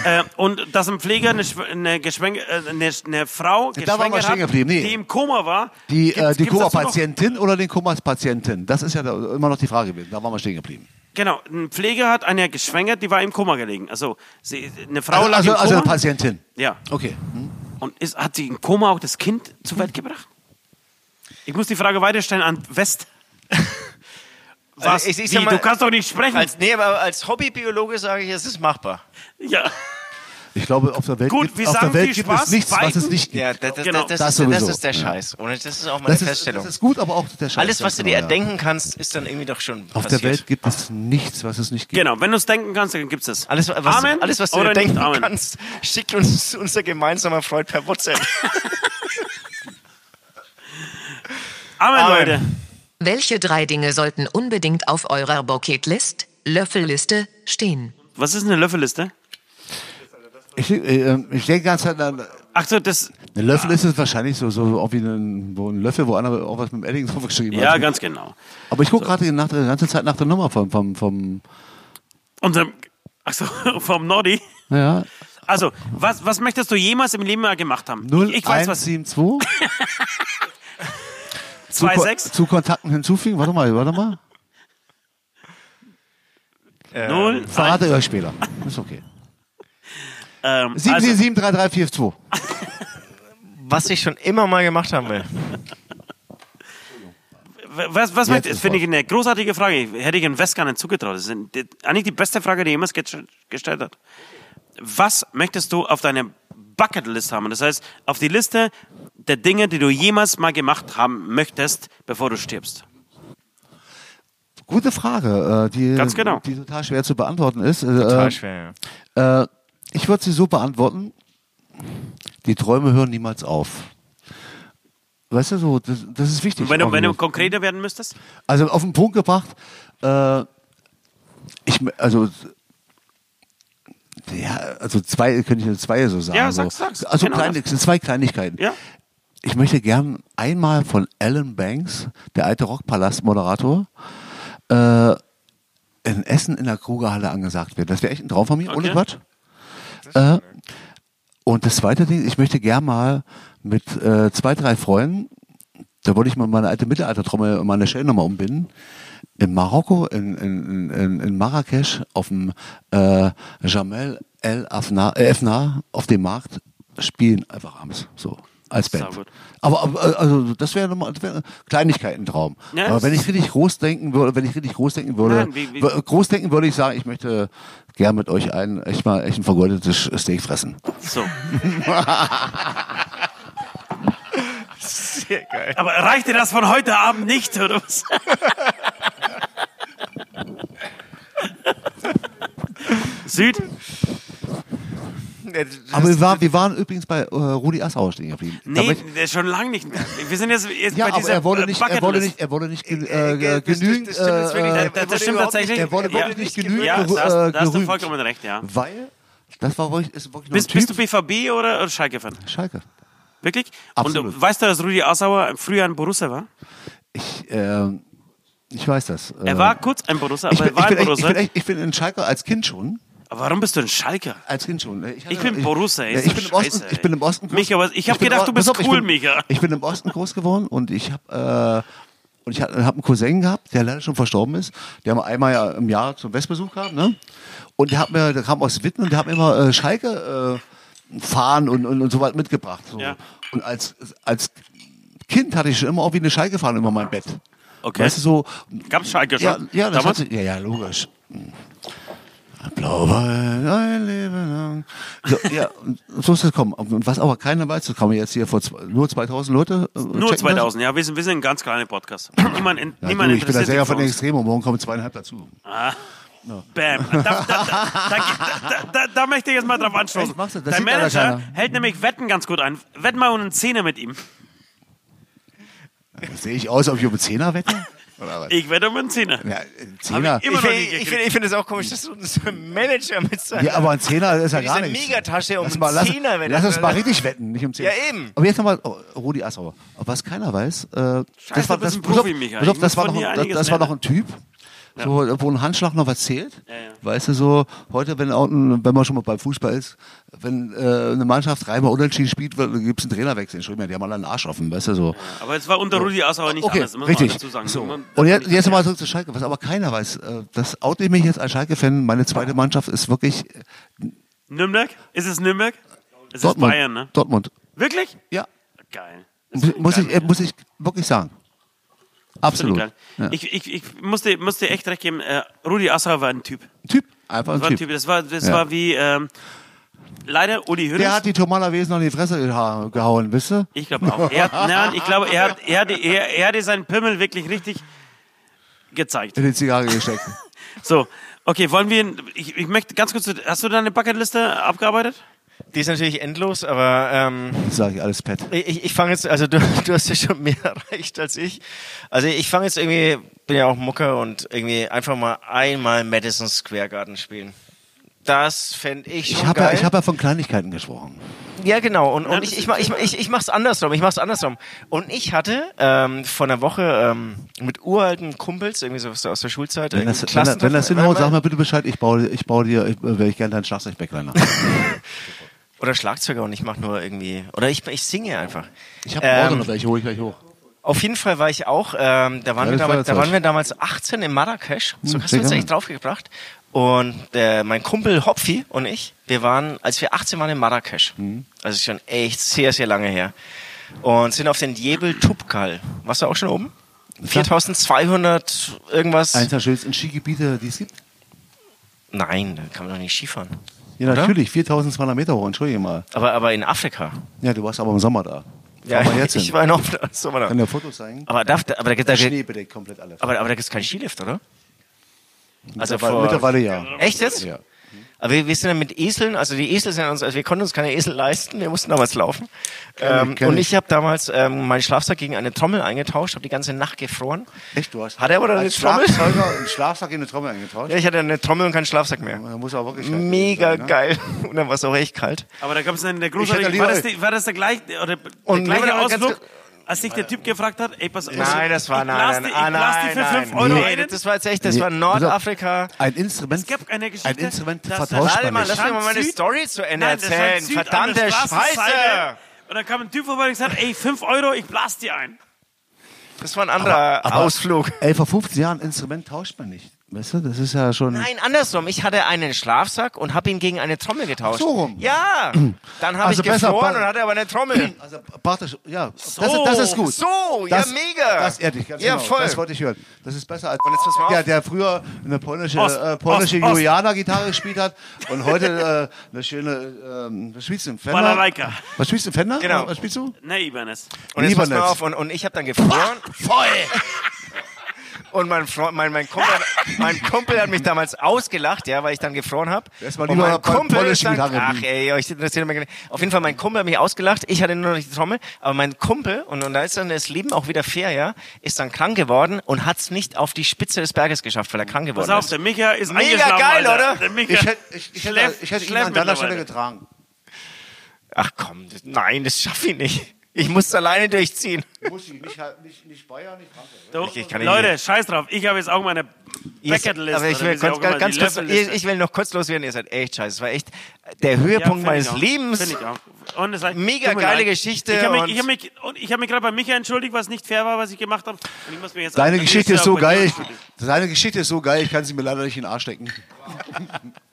Äh, und dass ein Pfleger eine, eine, Geschwenk, äh, eine, eine Frau Da stehen geblieben, nee. die im Koma war. Die, Gibt's- äh, die Koma-Patientin oder den Koma-Patientin? Das ist ja immer noch die Frage gewesen. Da waren wir stehen geblieben. Genau, ein Pfleger hat eine geschwängert, die war im Koma gelegen. Also sie, eine Frau Also, lag also, im also Koma. eine Patientin. ja. Okay. Hm. Und ist, hat sie im Koma auch das Kind zur Welt gebracht? Ich muss die Frage weiterstellen an West. Was? Also ich- ich mal, du kannst doch nicht sprechen. Als, nee, aber als Hobbybiologe sage ich, es ist machbar. ja. Ich glaube, auf der Welt, Gut, gibt, auf der Welt gibt Spaß es nichts, was es nicht gibt. Ja, das, das, Genau. das, das, Das ist, sowieso. das ist der. Scheiß. Und das ist auch meine Das ist, Feststellung. das ist gut, aber auch der Scheiß. Alles, was du dir Ja. erdenken kannst, ist dann irgendwie doch schon Auf passiert. der Welt gibt es nichts, was es nicht gibt. Genau, wenn du es denken kannst, dann gibt's es. Alles, was, Amen alles, was du dir denken Amen? kannst, schickt uns unser gemeinsamer Freund per WhatsApp. Amen, Amen. Leute. Welche drei Dinge sollten unbedingt auf eurer Bucketlist, Löffelliste, stehen? Was ist eine Löffelliste? Ich, äh, ich denke ganz an eine Ach so, das. Löffel ist es wahrscheinlich so, so auch wie ein, wo ein Löffel, wo einer auch was mit dem Edding drauf geschrieben Ja, hat. ganz genau. Aber ich gucke gerade nach der ganze Zeit nach der Nummer vom, vom, vom Unserem. Ach so, vom Nordi. ja, Also, was, was möchtest du jemals im Leben mal gemacht haben? Ich, ich weiß was. 0172 zu, 2,6? zu Kontakten hinzufügen. Warte mal, warte mal. Null. Verrate ich euch später. Ist okay. Ähm, also, 7773342. Was ich schon immer mal gemacht haben will. was, was ist Finde ich eine großartige Frage. Hätte ich in West gar nicht zugetraut. Das ist eigentlich die beste Frage, die jemals gest- gestellt hat. Was möchtest du auf deiner Bucketlist haben? Das heißt, auf die Liste der Dinge, die du jemals mal gemacht haben möchtest, bevor du stirbst. Gute Frage, äh, die, Ganz genau. die total schwer zu beantworten ist. Äh, Total äh, schwer. Ja. Äh, ich würde sie so beantworten: Die Träume hören niemals auf. Weißt du, so, das, das ist wichtig. Wenn du, wenn du konkreter werden müsstest? Also auf den Punkt gebracht, äh, ich, also, ja, also zwei, könnte ich zwei so sagen. Ja, sag's, sag's. Also Genau kleine, zwei Kleinigkeiten. Ja. Ich möchte gern einmal von Alan Banks, der alte Rockpalast-Moderator, äh, in Essen in der Krugerhalle angesagt werden. Das wäre echt ein Traum von mir, ohne Okay. Äh, und das zweite Ding, ich möchte gern mal mit äh, zwei, drei Freunden, da wollte ich mal meine alte Mittelaltertrommel und meine Shell-Nummer umbinden, in Marokko, in, in, in, in Marrakesch, auf dem äh, Jamel El Afna, äh, Efna, auf dem Markt, spielen einfach abends, so, als Band. Aber, aber also das wäre nochmal wär Kleinigkeiten-Traum. Ja, aber wenn ich richtig groß denken würde, wenn ich richtig groß denken würde, Nein, wie- wie- groß denken würde ich sagen, ich möchte gern mit euch ein echt mal echt ein vergoldetes Steak fressen. So. Sehr geil. Aber reicht dir das von heute Abend nicht, oder was? Süd? Aber wir, waren, wir waren übrigens bei äh, Rudi Assauer stehen geblieben. Nee, der ist schon lange nicht mehr. Wir sind jetzt, jetzt ja, bei dieser er wurde äh, nicht, er wurde nicht, er wurde nicht Äh, äh, äh, das- genügend, das äh, nicht. Das, das stimmt tatsächlich. er wurde wirklich nicht genügend Ja, gerü- da hast, du vollkommen recht, ja. weil das war wirklich, ist wirklich Bist, bist du. BVB oder, oder Schalke-Fan? Schalke. Wirklich? Absolut. Und weißt du, dass Rudi Assauer früher ein Borussia war? Ich, äh, ich weiß das. Er Äh, war kurz ein Borussia, ich aber bin, er war ich, bin ein echt, ich, Borussia. bin echt, ich bin in Schalke als Kind schon. Aber warum bist du ein Schalker? Als Kind schon. Ich, hatte- Ich bin Borussia, ey, Ja, ist ich, bin im Osten, ich bin im Osten groß. Micha, was- ich hab bin gedacht, du bist auf, ich cool, bin, Micha. Ich bin im Osten groß geworden und ich habe äh, und ich habe hab einen Cousin gehabt, der leider schon verstorben ist. Der haben einmal ja im Jahr zum Westbesuch gehabt, ne? Und der hat mir, der kam aus Witten und der hat mir immer äh, Schalke äh, fahren und, und, und so was mitgebracht. So. Ja. Und als, als Kind hatte ich schon immer auch wie eine Schalke fahren über mein Bett. Okay. Weißt du, so. Gab's Schalke Ja, schon? ja, das Damals? hat, ja, ja, logisch. Blauwein, ein Leben lang. So, ja, so ist es gekommen. Was aber keiner weiß, das man jetzt hier vor zwei, nur 2000 Leute. äh, Nur checken 2000, ja, wir sind, wir sind ein ganz kleiner Podcast. Niemand, in, Das. Ja, niemand du, ich bin der Sänger von den. Extremen morgen kommen zweieinhalb dazu. Bam. Da, da, da, da, da, da, möchte ich jetzt mal drauf anstoßen. Das Dein leider Manager hält nämlich Wetten ganz gut ein. Wett mal um einen Zehner mit ihm. Sehe ich aus, ob ich um einen Zehner wette? Oder was? Ich werde um einen Zehner. Ja, ein Zehner. ich Ich finde gekriegt. find, es auch komisch, dass so ein Manager mit seiner Ja, aber ein Zehner ist ja gar nichts. Megatasche um Lass, mal, lass, Zehner. lass das- uns mal richtig wetten, nicht um Zehner. Ja, eben. Aber jetzt nochmal, oh, Rudi Assauer. Was keiner weiß, äh, das war, du das, Profi, Michael. das war noch, das, das war noch ein Typ, so, wo ein Handschlag noch was zählt. Ja, ja. Weißt du, so, heute, wenn, auch wenn man schon mal beim Fußball ist, wenn äh, eine Mannschaft dreimal unentschieden spielt, gibt es einen Trainerwechsel. Entschuldigung, die haben alle einen Arsch offen, weißt du, so. Aber es war unter Rudi Assauer nicht Okay, anders. richtig. So. Man- Und jetzt, jetzt nochmal zurück zu Schalke, was aber keiner weiß. äh, Das oute ich mich jetzt als Schalke-Fan. Meine zweite Mannschaft ist wirklich Nürnberg? Ist es Nürnberg? Es ist Dortmund. Bayern, ne? Dortmund. Wirklich? Ja. Geil. Muss, ich, äh, muss ich wirklich sagen. Absolut. Ja. Ich, ich, ich musste, musste echt recht geben, äh, Rudi Assauer war ein Typ. Typ. Einfach ein Das war ein Typ. typ. Das war, das Ja. war wie, ähm, leider Uli Hoeneß. Der hat die Tomala Wesen noch in die Fresse geha- gehauen, wisst ihr? Ich glaube auch. Er hat, nein, ich glaube, er hat, er, hat, er, er hatte seinen Pimmel wirklich richtig gezeigt. In die Zigarre gesteckt. So, okay, wollen wir, ich, ich möchte ganz kurz, hast du deine Bucketliste abgearbeitet? Die ist natürlich endlos, aber ähm, Sag ich alles Pet. ich, ich fange jetzt, also du, du hast ja schon mehr erreicht als ich. Also ich fange jetzt irgendwie, bin ja auch Mucker und irgendwie einfach mal einmal Madison Square Garden spielen. Das fände ich schon Ich habe ja, ich hab ja von Kleinigkeiten gesprochen. Ja, genau. Und, und das ich, ich, ich, ich, ich mach's andersrum. Ich mach's andersrum. Und ich hatte ähm, vor einer Woche ähm, mit uralten Kumpels, irgendwie so aus der Schulzeit, Wenn das, irgendwie wenn, das- wenn das hinhaut, sag mal bitte Bescheid. Ich baue, ich baue dir, ich, äh, wäre ich gerne dein Schlagzeug-Backline. Oder Schlagzeuger und ich mache nur irgendwie. Oder ich, ich singe einfach. Ich habe Ähm, noch welche, hole ich gleich hoch. Auf jeden Fall war ich auch, ähm, da, waren Ja, wir damals, da waren wir damals 18 in Marrakesch. So Hm, hast du uns echt draufgebracht. Und äh, mein Kumpel Hopfi und ich, wir waren, als wir 18 waren in Marrakesch, Hm. also schon echt sehr, sehr lange her, und sind auf den Jebel Tubkal. Warst du auch schon oben? 4200 irgendwas? Eins der schönsten Skigebiete, die es gibt. Nein, da kann man doch nicht Skifahren. Ja, Oder? natürlich. 4200 Meter hoch, entschuldige mal. Aber, aber in Afrika. Ja, du warst aber im Sommer da. Jetzt ich war noch so war da. Kann dir Fotos zeigen? Aber, darf, aber, da, da, Schnee bedeckt komplett alles. aber, aber da gibt es keinen Skilift, oder? Also mittlerweile, vor- mittlerweile ja. Echt jetzt? ja. Aber wir, wir sind dann mit Eseln, also die Esel sind uns, also wir konnten uns keine Esel leisten, wir mussten damals laufen. Ähm, und ich. ich habe damals ähm, meinen Schlafsack gegen eine Trommel eingetauscht, habe die ganze Nacht gefroren. Echt, du hast. Hat er aber eine als Trommel? Schlagzeuger einen Schlafsack in eine Trommel eingetauscht? Ja, ich hatte eine Trommel und keinen Schlafsack mehr. Da muss aber wirklich Mega sein, ne? geil. Und dann war es auch echt kalt. Aber da gab es einen, der großartige, war das, die, war das der gleiche, oder der Und gleiche Ausflug, als sich der Typ gefragt hat, ey, pass auf. Nein, das war ich nein, nein, die- ah, die nein, für nein. 5 Euro Nee, ein. das war jetzt echt, das Nee, war. Nordafrika. Ein Instrument. Es gab eine Geschichte. Ein Instrument vertauscht nicht. lass mich mal meine Story zu Ende Nein, das war erzählen. Verdammte. Scheiße! Und dann kam ein Typ vorbei und gesagt, ey, 5 Euro, ich blas die ein. Das war ein anderer Aber- Ausflug. Ey, vor 15 Jahren Instrument tauscht man nicht. Weißt du, das ist ja schon. Nein, andersrum. Ich hatte einen Schlafsack und habe ihn gegen eine Trommel getauscht. So rum. Ja. Dann habe Also ich besser, gefroren und hatte aber eine Trommel. Also, praktisch, ja, das, das ist gut. So, das, ja, mega. Das ehrt dich, ganz Ja, genau. voll. Das wollte ich hören. Das ist besser als Und jetzt mal auf. der, der früher eine polnische, Ost, äh, polnische Ost, Ost. Juliana-Gitarre gespielt hat und heute äh, eine schöne, ähm, was spielst du? Ein Fender? Balalaika. Was spielst du? Fender? Genau. Was spielst du? Ne, Ibanez. Und jetzt pass mal auf. Und, und ich habe dann gefroren. Voll! Und mein, Freund, mein, mein, Kumpel, mein Kumpel hat mich damals ausgelacht, ja, weil ich dann gefroren habe. Und mein Kumpel sagt, Gitarre ach ey, euch interessiert nicht. Auf jeden Fall, mein Kumpel hat mich ausgelacht. Ich hatte nur noch die Trommel. Aber mein Kumpel, und, und da ist dann das Leben auch wieder fair, ja, ist dann krank geworden und hat es nicht auf die Spitze des Berges geschafft, weil er krank geworden Pass auf, ist. der Micha ist Mega eingeschlafen, geil, Alter. oder? Der Micha Ich hätte, ich, ich hätte, schläft- ich hätte ihn an deiner Stelle getragen. Ach komm, das, nein, das schaffe ich nicht. Ich muss es alleine durchziehen. Muss ich, nicht, nicht, nicht Bayern, nicht Frankreich. Du, Ich- ich kann nicht Leute, mehr. scheiß drauf. Ich habe jetzt auch meine Bucketlist. aber ich will sie ganz, ganz, kurz, ich, ich will noch kurz loswerden. Ihr seid echt scheiße. Es war echt der Ja, Höhepunkt find meines ich auch. Lebens. Ich auch. Und es hat- Mega geile leid. Geschichte Ich habe mich, hab mich, ich hab mich gerade bei Micha entschuldigt, was nicht fair war, was ich gemacht habe. Deine Geschichte ist so geil. Deine Geschichte ist so geil, ich kann sie mir leider nicht in den Arsch stecken.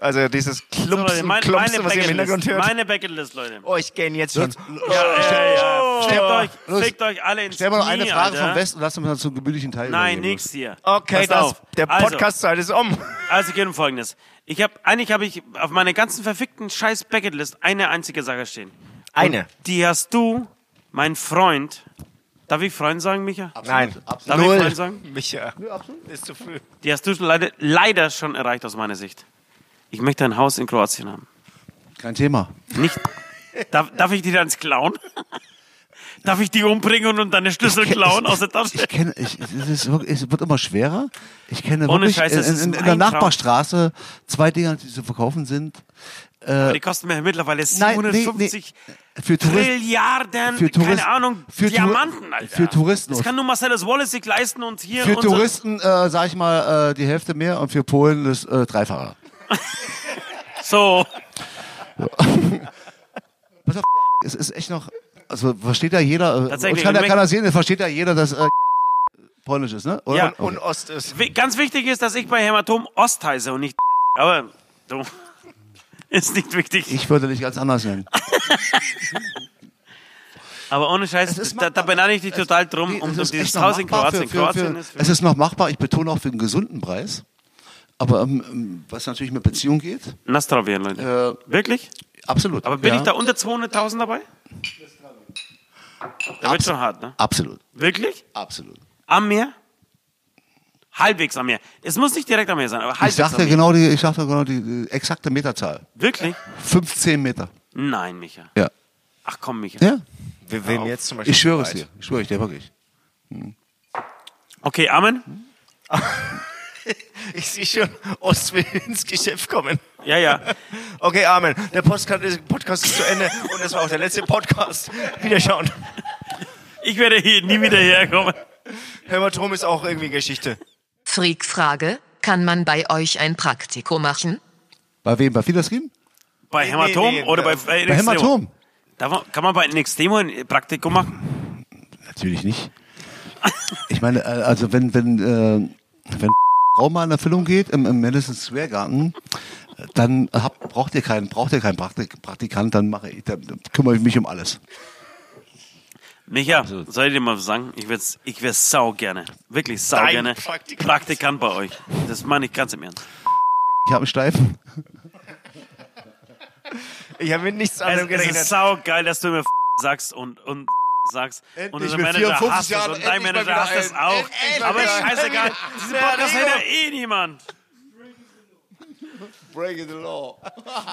Also dieses So, Klumpsen, Leute, mein, Klumpsen, meine was ihr im Hintergrund hört. Meine Bucketlist, Leute. oh, ich gähn jetzt schon. Ja, ja, ja. Fickt euch, Los. fickt euch alle ins Stell mal noch eine Frage Alter. vom Westen und lass uns mal zum gemütlichen Teil Nein, nix hier. Okay, das, auf. der Also, Podcast-Zeit ist um. Also geht um Folgendes. Ich habe eigentlich habe ich auf meiner ganzen verfickten scheiß Bucketlist eine einzige Sache stehen. Eine. Die hast du, mein Freund. Darf ich Freund sagen, Micha? Nein. Darf ich Freund sagen? Micha. Ist zu früh. Die hast du schon leider, leider schon erreicht aus meiner Sicht. Ich möchte ein Haus in Kroatien haben. Kein Thema. Nicht. Darf, darf ich dir dann klauen? Darf ich die umbringen und deine Schlüssel kenn- klauen ich- aus der Tasche? Ich kenne, ich, es, ist es wird immer schwerer. Ich kenne Ohne wirklich Scheiß, in, in, in der. Nachbarstraße zwei Dinger, die zu verkaufen sind. Aber die kosten mir mittlerweile Nein, nee, 750 Für Touristen. Trilliarden, für Touristen- keine Ahnung, für Diamanten, Alter. für Touristen- Das kann nur Marcellus Wallace sich leisten und hier Für Touristen, äh, sag ich mal, äh, die Hälfte mehr und für Polen das äh, Dreifache. So, Pass auf, es ist echt noch, also versteht ja jeder, äh, Tatsächlich, kann ja und keiner sehen, es versteht ja jeder, dass äh, polnisch ist, ne? Oder? Ja. Okay. Und Ost ist. ganz wichtig ist, dass ich bei Hämatom Ost heiße und nicht aber du, ist nicht wichtig. Ich würde dich ganz anders nennen. Aber ohne Scheiß, da, da beneide ich dich total drum Nee, um, um dieses Haus in Kroatien. Für, für, Kroatien für es ist noch machbar, ich betone auch für einen gesunden Preis. Aber ähm, was natürlich mit Beziehung geht, Nastrovien, Leute. äh, Wirklich? absolut. Aber bin ja, ich da unter 200.000 dabei? Da wird schon hart, ne? Absolut, Wirklich? absolut. Am Meer? Halbwegs am Meer. Es muss nicht direkt am Meer sein, aber Ich halbwegs sagte am Meer. genau die, ich sagte genau die, die exakte Meterzahl. Wirklich? 15 Meter. Nein, Micha. Ja. Ach komm, Micha. Ja. Wir wählen jetzt zum Beispiel. Ich schwöre es dir. Ich schwöre ich dir wirklich. Okay, Amen. Ich sehe schon, Ost will ins Geschäft kommen. Ja, ja. Okay, Amen. Der Podcast ist, Podcast ist zu Ende und das war auch der letzte Podcast. Wiederschauen. Ich werde hier nie wieder herkommen. Hämatom ist auch irgendwie Geschichte. Freak-Frage, kann man bei euch ein Praktikum machen? Bei wem? Bei Fiderskin? Bei Nee, Hämatom nee, nee, oder bei, äh, bei, Bei Hämatom? Da kann man bei Nextemo ein Praktikum machen? Natürlich nicht. Ich meine, äh, also wenn, wenn, äh, wenn Frau mal in Erfüllung geht im, im Madison Square Garten, äh, dann hab, braucht ihr keinen, braucht ihr keinen Praktik, Praktikant, dann mache ich, dann kümmere ich mich um alles. Micha, soll ich dir mal was sagen? Ich werde ich wär sau gerne, wirklich sau Dein gerne Praktikant. Praktikant bei euch. Das meine ich ganz im Ernst. Ich habe einen Steifen. Ich habe mit nichts Es, anderem es gerechnet. ist sau geil, dass du mir sagst und, und sagst. und Endlich unser mit Manager 54 hasst es Jahren, und dein Manager hasst es auch. Endlich Aber scheißegal, diesen Podcast hört ja eh niemand. Breaking the law.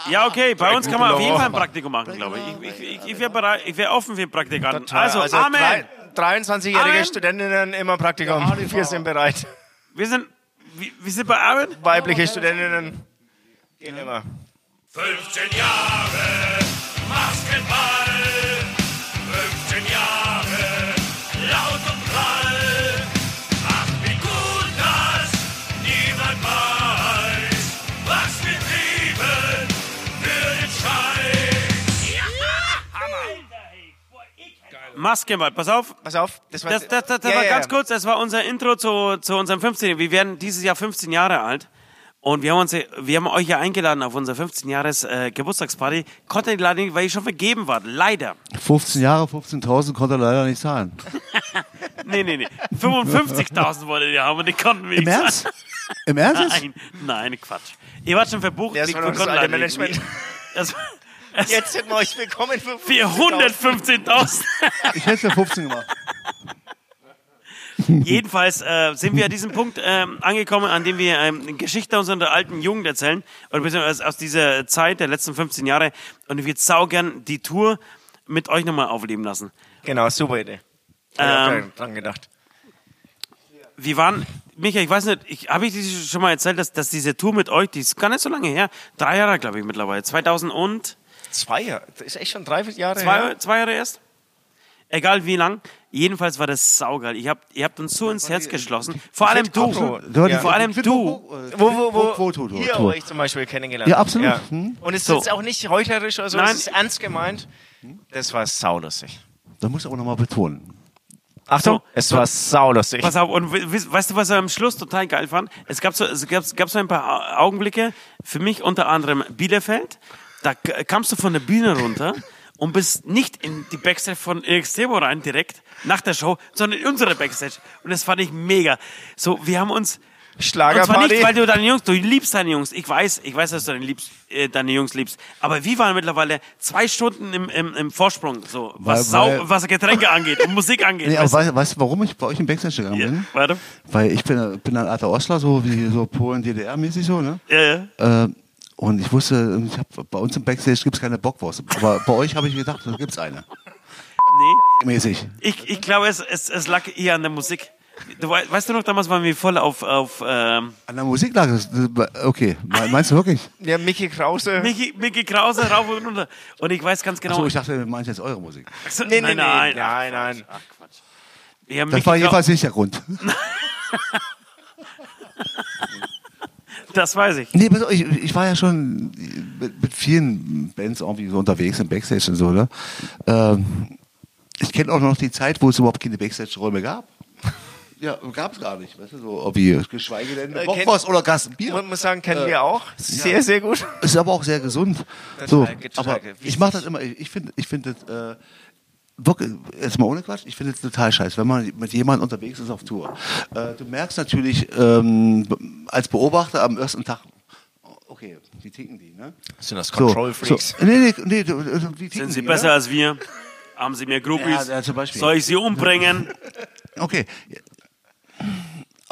Ja, okay, bei uns kann man auf jeden. Fall ein Praktikum machen, glaube ich. Ich, ich, ich wäre bereit, ich wäre offen für Praktikanten. Total. Also, Amen. drei- 23-jährige Amen. Studentinnen immer Praktikum. Wir sind bereit. Wir sind, wir, wir sind bei Amen. Weibliche Studentinnen gehen immer. 15 Jahre Basketball, Maskenball, pass auf. Pass auf, das war, Das, das, das, das Ja, war ja, ganz ja. kurz, das war unser Intro zu, zu unserem 15. Wir werden dieses Jahr 15 Jahre alt. Und wir haben, uns, wir haben euch ja eingeladen auf unser 15 Jahres äh, Geburtstagsparty. Konnte ich leider nicht, weil ich schon vergeben war. Leider. 15 Jahre, 15.000 konnte er leider nicht zahlen. Nee, nee, nee. 55.000 wolltet ihr haben und die konnten wir Im nicht Ernst? zahlen. Im Ernst? Nein, nein, Quatsch. Ihr wart schon verbucht. Ja, das wir war noch das alte leider nicht. Management. Das, das, Jetzt hätten wir euch willkommen für 415.000. Ich hätte für 15 gemacht. Jedenfalls äh, sind wir an diesem Punkt ähm, angekommen, an dem wir ähm, Geschichte unserer alten Jugend erzählen, oder beziehungsweise aus dieser Zeit der letzten 15 Jahre. Und ich würde saugern die Tour mit euch nochmal aufleben lassen. Genau, super Idee. Ich Ähm, auch dran gedacht. Wir waren, Micha, ich weiß nicht, ich, habe ich dir schon mal erzählt, dass, dass diese Tour mit euch, die ist gar nicht so lange her, drei Jahre glaube ich mittlerweile, 2000 und Zwei Jahre, das ist echt schon drei Jahre zwei, her. zwei Jahre erst. Egal wie lang. Jedenfalls war das saugeil. Ich hab, ihr habt uns so ins Herz geschlossen. Vor allem du. Ja. Vor allem du. Wo, wo, wo, hier Tour. habe ich zum Beispiel kennengelernt. Ja, absolut. Hm. Und es ist So. jetzt auch nicht heuchlerisch oder so, Nein. es ist ernst gemeint. Das war saulustig. Da muss ich aber nochmal betonen. Achtung, So. es war saulustig. Pass auf, und we- we- weißt du, was er am Schluss total geil fand? Es gab so, es gab, es gab so ein paar Au- Augenblicke, für mich unter anderem Bielefeld, da kamst du von der Bühne runter und bist nicht in die Backstage von Extremo rein direkt nach der Show, sondern in unsere Backstage. Und das fand ich mega. So, wir haben uns, und zwar nicht, weil du deine Jungs, du liebst deine Jungs. Ich weiß, ich weiß, dass du deine, liebst, äh, deine Jungs liebst. Aber wir waren mittlerweile zwei Stunden im, im, im Vorsprung, so, was, Weil- Sau, weil- was Getränke angeht und Musik angeht. Nee, aber weißt du? weißt, weißt du, warum ich bei euch im Backstage gegangen ja, bin? warte. Weil ich bin, bin ein alter Ostler, so wie so Polen, DDR-mäßig so, ne? Ja, ja. Äh, und ich wusste, ich hab, bei uns im Backstage gibt's keine Bockwurst. Aber bei euch habe ich gedacht, da gibt's eine. Nee, mäßig. Ich, ich glaube, es, es, es lag eher an der Musik. Du, wei- weißt du noch, damals waren wir voll auf, auf ähm, An der Musik lag es. Okay, Me- meinst du wirklich? Ja, Mickey Krause. Mickey, Mickey Krause rauf und runter. Und ich weiß ganz genau. Achso, ich dachte, du meinst jetzt eure Musik. Achso, Nee, nee, nein, nee. nein, Nein, nein. Ach, Quatsch. Ja, Das Mickey war jedenfalls nicht der Grund. Das weiß ich. Nee, ich, ich war ja schon mit, vielen Bands irgendwie so unterwegs im Backstage und so, ne? Ähm, ich kenne auch noch die Zeit, wo es überhaupt keine Backstage-Räume gab. Ja, gab es gar nicht, weißt du, so, irgendwie, geschweige denn Äh, Bockwurst oder Gassenbier. Man muss sagen, kennen wir auch. Sehr, sehr gut. Ist aber auch sehr gesund. Das So, total aber ich mache das immer, ich finde, ich finde das, äh, wirklich, jetzt mal ohne Quatsch, ich finde es total scheiße, wenn man mit jemandem unterwegs ist auf Tour. Äh, du merkst natürlich ähm, als Beobachter am ersten Tag, okay, wie ticken die, ne? Sind das So, Control Freaks? So, nee, nee, nee, du- du- wie ticken Sind sie die, besser oder? als wir? Haben sie mehr Groupies? Ja, ja, zum Beispiel. Soll ich sie umbringen? Okay,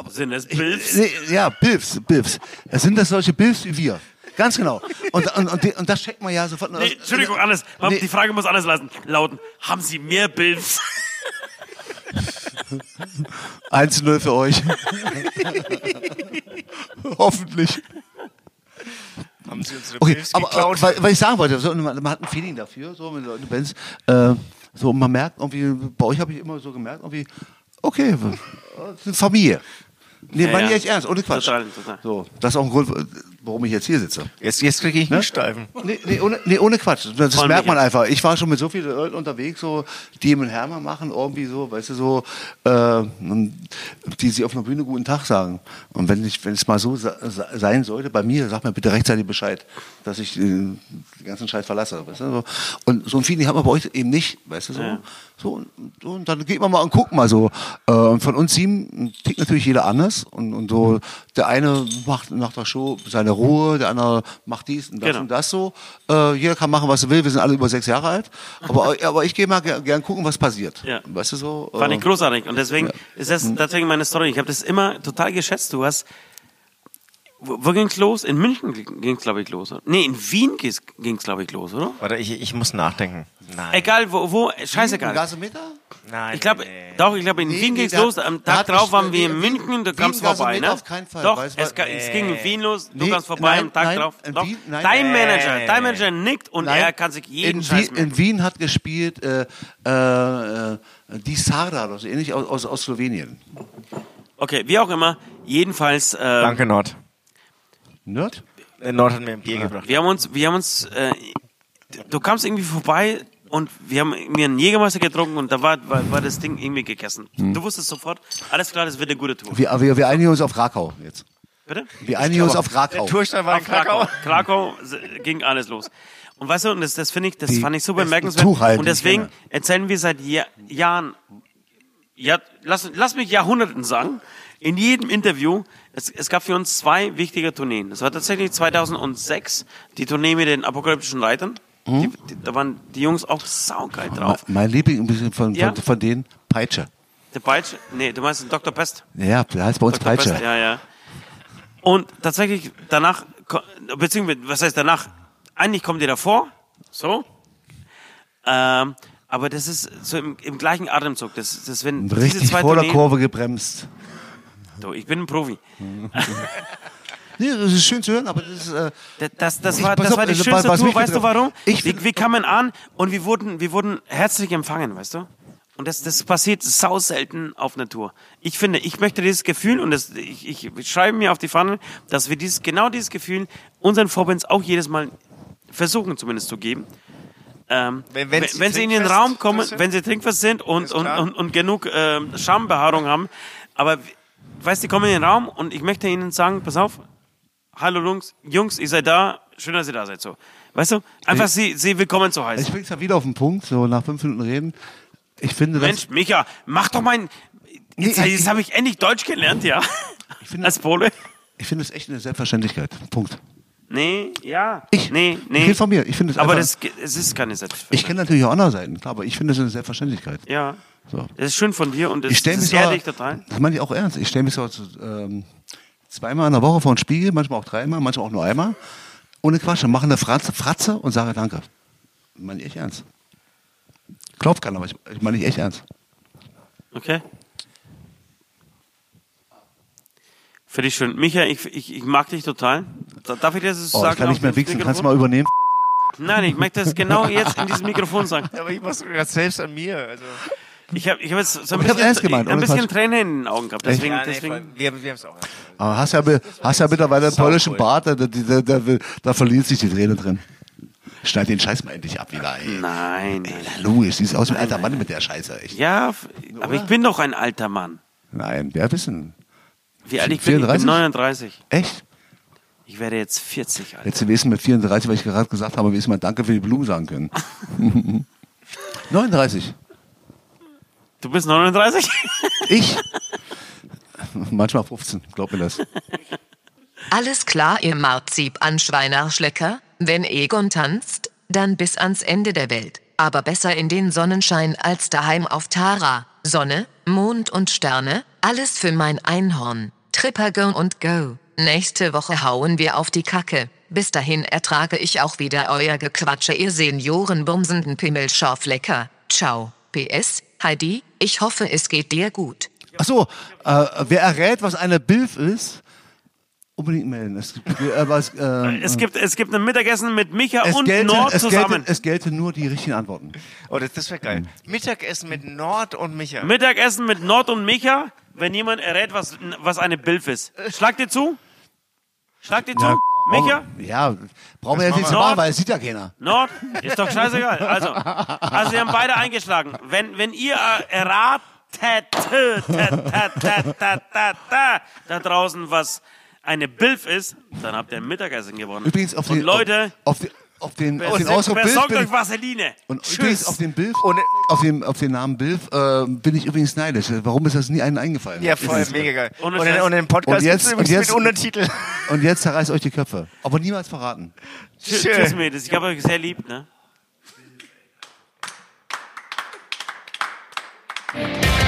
Sind es Bilfs? nee, ja, Bilfs, Bilfs. Sind das solche Bilfs wie wir. Ganz genau. Und, und, und, die- und das checkt man ja sofort. Nee, Entschuldigung, anders. Nee. Die Frage muss anders lauten. lauten. Haben sie mehr Bilfs? 1-0 für euch. Hoffentlich. Haben sie unsere Okay, Pilz aber geklaut? äh, weil, weil ich sagen wollte, so, man, man hat ein Feeling dafür, so mit Leuten, Bands. Äh, so, man merkt irgendwie, bei euch habe ich immer so gemerkt, irgendwie, okay, das ist eine Familie. Nee, Ja, meine ich ja. echt ernst, ohne Quatsch. Total, total. So, das ist auch ein Grund, warum ich jetzt hier sitze. Jetzt, jetzt kriege ich einen Steifen. Nee, nee, ohne, nee, ohne Quatsch. Das Voll merkt man einfach. Ich war schon mit so vielen Leuten unterwegs, so, die im Hermer machen, irgendwie so, weißt du, so, äh, die sie auf einer Bühne guten Tag sagen. Und wenn ich, wenn es mal so sein sollte, bei mir, sag mir bitte rechtzeitig Bescheid, dass ich äh, den ganzen Scheiß verlasse. Weißt du, so. Und so ein Feeling hat man bei euch eben nicht, weißt du, so. Ja. So, und, und dann geht man mal und guckt mal so. Äh, und von uns sieben tickt natürlich jeder anders. Und, und so, der eine macht nach der Show seine Ruhe, der andere macht dies und das Genau. und das so. Äh, jeder kann machen, was er will. Wir sind alle über sechs Jahre alt. Aber, aber ich gehe mal ger- gern gucken, was passiert. Ja. Weißt du so? Fand äh, ich großartig. Und deswegen ist das deswegen meine Story. Ich habe das immer total geschätzt. Du hast. Wo, wo ging's los? In München ging's, glaube ich, los. Oder? Nee, in Wien ging's, ging's glaube ich, los, oder? Warte, ich, ich muss nachdenken. Nein. Egal, wo, wo scheißegal. Gasometer? Nein. Ich glaube, nee. doch, ich glaube, in Nee, Wien nee, ging's da- los. Am Tag drauf waren wir in Wien- München, du kamst vorbei, ne? auf keinen Fall, Doch, es, es ging in Wien los, du Nee, kamst vorbei nein, am Tag nein, drauf. Doch, Wien- nein. dein Nee. Manager, dein Manager nickt und Nein, er kann sich jeden in Scheiß Wien, merken. in Wien hat gespielt äh, äh, äh, die Sarda, oder so ähnlich aus, aus, aus Slowenien. Okay, wie auch immer, jedenfalls, äh, Danke, Nord. Nerd? Äh, Nord hat mir ein Bier gebracht. wir haben uns, wir haben uns, äh, du kamst irgendwie vorbei und wir haben mir einen Jägermeister getrunken und da war, war, war das Ding irgendwie gegessen. Hm. Du wusstest sofort, alles klar, das wird eine gute Tour. Wir, wir, wir einigen uns auf Krakau jetzt. Bitte? Wir einigen uns auf Krakau. Der Tourstein war in Auf Krakau. Krakau. Krakau s- ging alles los. Und weißt du, und das, das finde ich, das Die fand ich so bemerkenswert. Tuchhalten, Und deswegen erzählen wir seit Jahr, Jahren, ja, lass, lass mich Jahrhunderten sagen, in jedem Interview, es, es gab für uns zwei wichtige Tourneen. Das war tatsächlich 2006, die Tournee mit den apokalyptischen Reitern. Mhm. Die, die, da waren die Jungs auch saugeil drauf. Mein Liebling ein bisschen von, Ja. von, von denen, Peitsche. Der Peitsche, nee, du meinst den Dr. Pest. Ja, der heißt bei uns Dr. Peitsche. Pest, ja, ja. Und tatsächlich danach, beziehungsweise, was heißt danach? Eigentlich kommt ihr davor, so. Ähm, aber das ist so im, im gleichen Atemzug. Das, das wenn diese Richtig zwei vor der Tourneen- Kurve gebremst. Du, ich bin ein Profi. Nee, das ist schön zu hören, aber das ist, äh, Das, das, war, das auf, war die also, schönste Tour. Weißt du warum? ich wir, wir kamen an und wir wurden, wir wurden herzlich empfangen, weißt du? Und das, das passiert sau selten auf einer Tour. Ich finde, ich möchte dieses Gefühl, und das, ich, ich schreibe mir auf die Pfanne, dass wir dieses, genau dieses Gefühl unseren Vorbands auch jedes Mal versuchen zumindest zu geben. Ähm, Wenn- wenn, wenn wenn, sie sie in den Raum kommen, sind? wenn sie trinkfest sind und, und, und, und genug ähm, Schambehaarung haben. Aber weißt du, die kommen in den Raum und ich möchte ihnen sagen, pass auf, hallo Jungs, Jungs, ihr seid da, schön, dass ihr da seid. So. Weißt du, einfach sie, sie willkommen zu heißen. ich bring's ja wieder auf den Punkt, so nach fünf Minuten reden. Ich finde, das, Mensch, Micha, mach doch mein. Jetzt, Nee, ich- jetzt habe ich endlich Deutsch gelernt, ja. finde- Als Pole. ich finde es echt eine Selbstverständlichkeit. Punkt. Nee, ja. Ich, nee, nee. ich von mir. Ich finde es aber einfach, das, es ist keine ich Selbstverständlichkeit. kenne natürlich auch andere Seiten, klar, aber ich finde es eine Selbstverständlichkeit. Ja. So. Das ist schön von dir und das, Ich stelle das mich ist so, ehrlich total. das meine ich auch ernst. Ich stelle mich so ähm, zweimal in der Woche vor den Spiegel, manchmal auch dreimal, manchmal auch nur einmal. Ohne Quatsch, und mache eine Fratze, Fratze und sage Danke. Meine ich echt ernst. Glaubt keiner, aber ich, ich meine nicht echt ernst. Okay. Finde ich schön. Micha, ich, ich, ich mag dich total. Da- Darf ich dir das Oh, sagen? ich kann mehr das wichsen. Kannst du mal übernehmen? Nein, ich möchte das genau jetzt in diesem Mikrofon sagen. Aber ich mach's sogar selbst an mir. Also. Ich habe ich hab jetzt so ein Aber ich hab's bisschen, ernst gemeint, ein bisschen. Tränen in den Augen gehabt. Deswegen, Ja, nee, deswegen voll. wir, wir haben's auch. Aber hast ja, hast ja mittlerweile einen polnischen cool. Bart, da, da, da, da, da verliert sich die Träne drin. Schneid den Scheiß mal endlich ab wieder, ey. Nein, nein. Louis, siehst aus wie ein alter Mann mit der Scheiße, echt. Ja, aber ich bin doch ein alter Mann. Nein, wer wissen? Wie alt ich bin? Ich bin 34? 39. Echt? Ich werde jetzt 40, Alter. Jetzt zu wissen mit 34, weil ich gerade gesagt habe, wir wissen mal Danke für die Blumen sagen können. 39. Du bist 39? Ich? Manchmal 15, glaub mir das. Alles klar, ihr Marzipan-Schweinerschlecker? Wenn Egon tanzt, dann bis ans Ende der Welt. Aber besser in den Sonnenschein als daheim auf Tara. Sonne, Mond und Sterne, alles für mein Einhorn. Tripper go und go. Nächste Woche hauen wir auf die Kacke. Bis dahin ertrage ich auch wieder euer Gequatsche, ihr Seniorenbumsenden Pimmelscharflecker. Ciao. PS, Heidi, ich hoffe, es geht dir gut. Achso, äh, wer errät, was eine Bilf ist, unbedingt melden. Es, gibt, äh, was, äh, Es gibt, es gibt ein Mittagessen mit Micha es, und gelte, Nord es, zusammen. gelte, es gelte nur die richtigen Antworten. Oh, das, das wäre geil. Mittagessen mit Nord und Micha. Mittagessen mit Nord und Micha, wenn jemand errät, was, was eine Bilf ist. Schlag dir zu? Schlag dir zu? Micha? Ja, brauchen wir jetzt nicht zu machen weil es sieht ja keiner. Nord? Ist doch scheißegal. Also, also wir haben beide eingeschlagen. Wenn, wenn ihr erratet, da draußen, was eine Bilf ist, dann habt ihr ein Mittagessen gewonnen. Übrigens auf Und den, Leute, auf, den- auf den, auf den Ausdruck Bilf besorgt bin euch ich, Vaseline. und Tschüss. übrigens auf den Bilf, Und- auf den, auf den Namen Bilf äh, bin ich übrigens neidisch. Warum ist das nie einen eingefallen? Ja, voll, Ist mega geil. Und, in- Scheiß. und den Podcast Und jetzt- und jetzt- mit Untertitel. Und jetzt zerreißt euch die Köpfe. Aber niemals verraten. Tschüss, tschüss Mädels. Ich habe euch sehr lieb, ne?